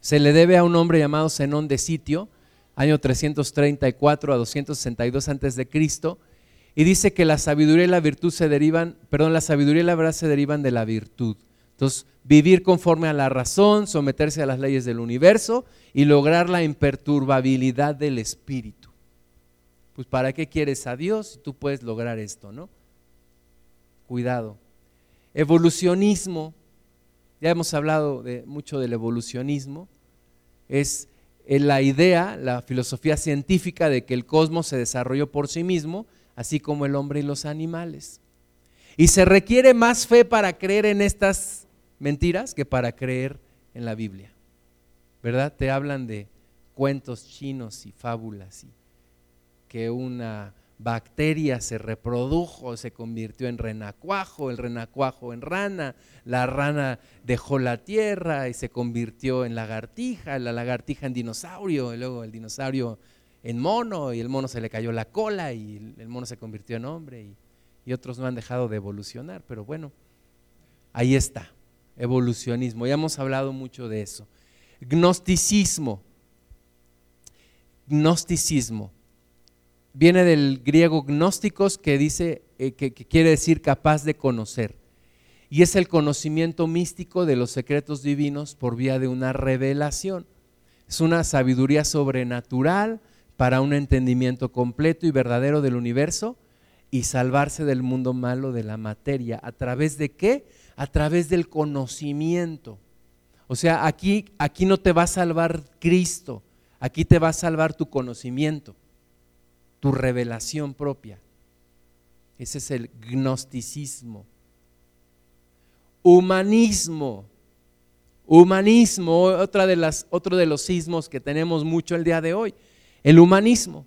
se le debe a un hombre llamado Zenón de Sitio, año 334 a 262 antes de Cristo, y dice que la sabiduría y la virtud se derivan, perdón, la sabiduría y la verdad se derivan de la virtud. Entonces, vivir conforme a la razón, someterse a las leyes del universo y lograr la imperturbabilidad del espíritu. Pues ¿para qué quieres a Dios si tú puedes lograr esto, no? Cuidado. Evolucionismo. Ya hemos hablado mucho del evolucionismo. Es la idea, la filosofía científica de que el cosmos se desarrolló por sí mismo así como el hombre y los animales. Y se requiere más fe para creer en estas mentiras que para creer en la Biblia. ¿Verdad? Te hablan de cuentos chinos y fábulas y que una bacteria se reprodujo, se convirtió en renacuajo, el renacuajo en rana, la rana dejó la tierra y se convirtió en lagartija, la lagartija en dinosaurio, y luego el dinosaurio en mono y el mono se le cayó la cola y el mono se convirtió en hombre y, otros no han dejado de evolucionar, pero bueno, ahí está, evolucionismo, ya hemos hablado mucho de eso. Gnosticismo, gnosticismo, viene del griego gnósticos que dice, eh, que quiere decir capaz de conocer. Y es el conocimiento místico de los secretos divinos por vía de una revelación. Es una sabiduría sobrenatural, para un entendimiento completo y verdadero del universo y salvarse del mundo malo de la materia. ¿A través de qué? A través del conocimiento. O sea, aquí, aquí no te va a salvar Cristo, aquí te va a salvar tu conocimiento, tu revelación propia. Ese es el gnosticismo. Humanismo. Humanismo, otra de las, otro de los sismos que tenemos mucho el día de hoy el humanismo.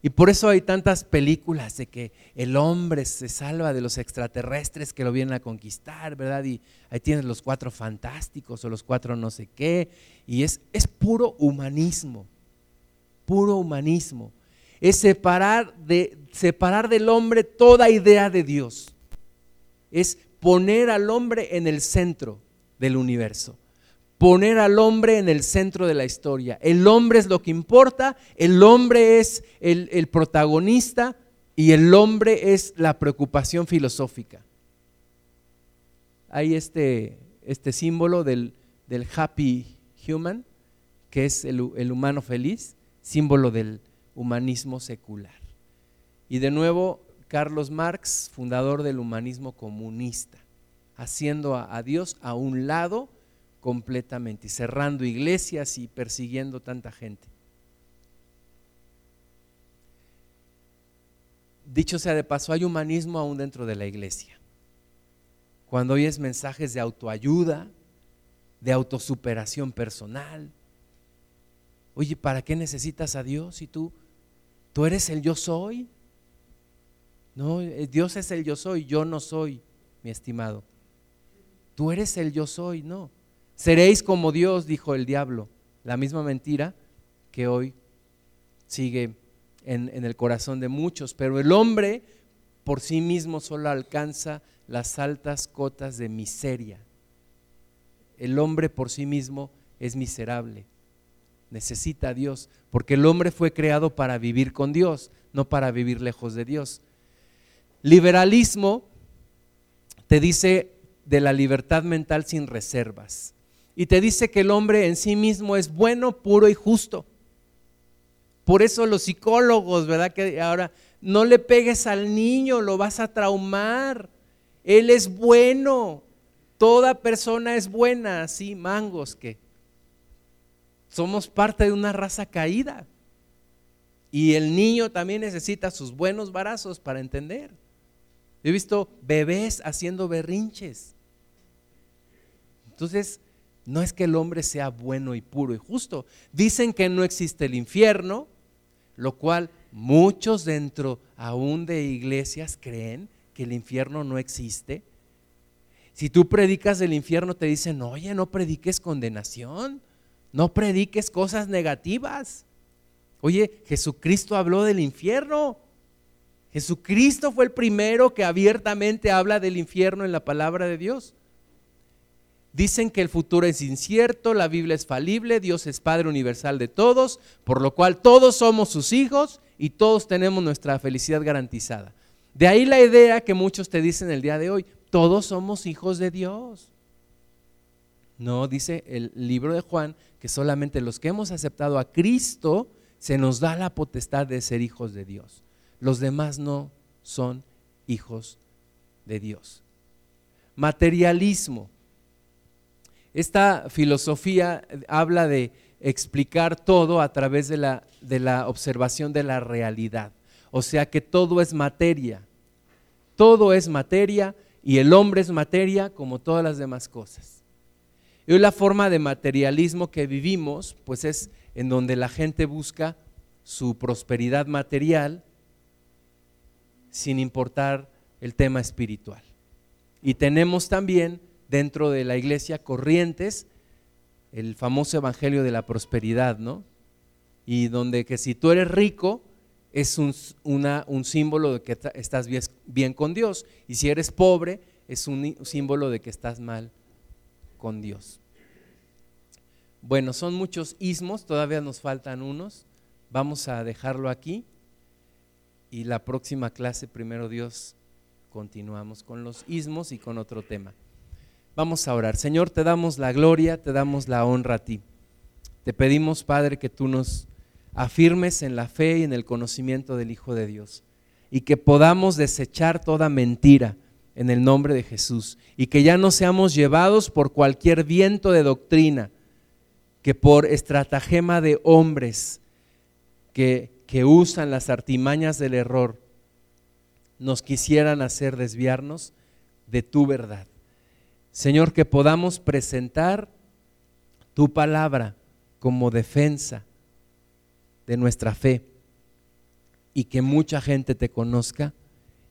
Y por eso hay tantas películas de que el hombre se salva de los extraterrestres que lo vienen a conquistar, ¿verdad? Y ahí tienes los cuatro fantásticos o los cuatro no sé qué. Y es, es puro humanismo, puro humanismo. Es separar, de, separar del hombre toda idea de Dios. Es poner al hombre en el centro del universo poner al hombre en el centro de la historia. El hombre es lo que importa, el hombre es el, protagonista y el hombre es la preocupación filosófica. Hay este, este símbolo del, happy human, que es el, el humano feliz, símbolo del humanismo secular. Y de nuevo, Carlos Marx, fundador del humanismo comunista, haciendo a Dios a un lado, completamente, y cerrando iglesias y persiguiendo tanta gente. Dicho sea de paso, hay humanismo aún dentro de la iglesia. Cuando oyes mensajes de autoayuda, de autosuperación personal, oye, ¿para qué necesitas a Dios si tú, tú eres el yo soy? No, eh, Dios es el yo soy, yo no soy, mi estimado. Tú eres el yo soy, no. Seréis como Dios, dijo el diablo. La misma mentira que hoy sigue en, el corazón de muchos. Pero el hombre por sí mismo solo alcanza las altas cotas de miseria. El hombre por sí mismo es miserable. Necesita a Dios, porque el hombre fue creado para vivir con Dios, no para vivir lejos de Dios. Liberalismo te dice de la libertad mental sin reservas y te dice que el hombre en sí mismo es bueno, puro y justo. Por eso los psicólogos, ¿verdad? Que ahora no le pegues al niño, lo vas a traumar. Él es bueno. Toda persona es buena, así mangos que somos parte de una raza caída. Y el niño también necesita sus buenos barazos para entender. He visto bebés haciendo berrinches. Entonces, no es que el hombre sea bueno y puro y justo. Dicen que no existe el infierno, lo cual muchos dentro aún de iglesias creen que el infierno no existe. Si tú predicas del infierno te dicen, oye, no prediques condenación, no prediques cosas negativas. Oye, Jesucristo habló del infierno. Jesucristo fue el primero que abiertamente habla del infierno en la palabra de Dios. Dicen que el futuro es incierto, la Biblia es falible, Dios es Padre universal de todos, por lo cual todos somos sus hijos y todos tenemos nuestra felicidad garantizada. De ahí la idea que muchos te dicen el día de hoy, todos somos hijos de Dios. No, dice el libro de Juan que solamente los que hemos aceptado a Cristo se nos da la potestad de ser hijos de Dios. Los demás no son hijos de Dios. Materialismo. Esta filosofía habla de explicar todo a través de la, de la observación de la realidad. O sea que todo es materia. Todo es materia y el hombre es materia como todas las demás cosas. Y la forma de materialismo que vivimos, pues es en donde la gente busca su prosperidad material sin importar el tema espiritual. Y tenemos también dentro de la iglesia corrientes, el famoso evangelio de la prosperidad, ¿no? Y donde que si tú eres rico es un, un símbolo de que estás bien, bien con Dios, y si eres pobre es un símbolo de que estás mal con Dios. Bueno, son muchos ismos, todavía nos faltan unos. Vamos a dejarlo aquí y la próxima clase, primero Dios, continuamos con los ismos y con otro tema. Vamos a orar. Señor, te damos la gloria, te damos la honra a ti. Te pedimos, Padre, que tú nos afirmes en la fe y en el conocimiento del Hijo de Dios y que podamos desechar toda mentira en el nombre de Jesús y que ya no seamos llevados por cualquier viento de doctrina, que por estratagema de hombres que, que usan las artimañas del error nos quisieran hacer desviarnos de tu verdad. Señor, que podamos presentar tu palabra como defensa de nuestra fe y que mucha gente te conozca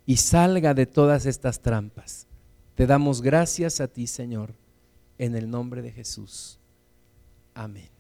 y salga de todas estas trampas. Te damos gracias a ti, Señor, en el nombre de Jesús. Amén.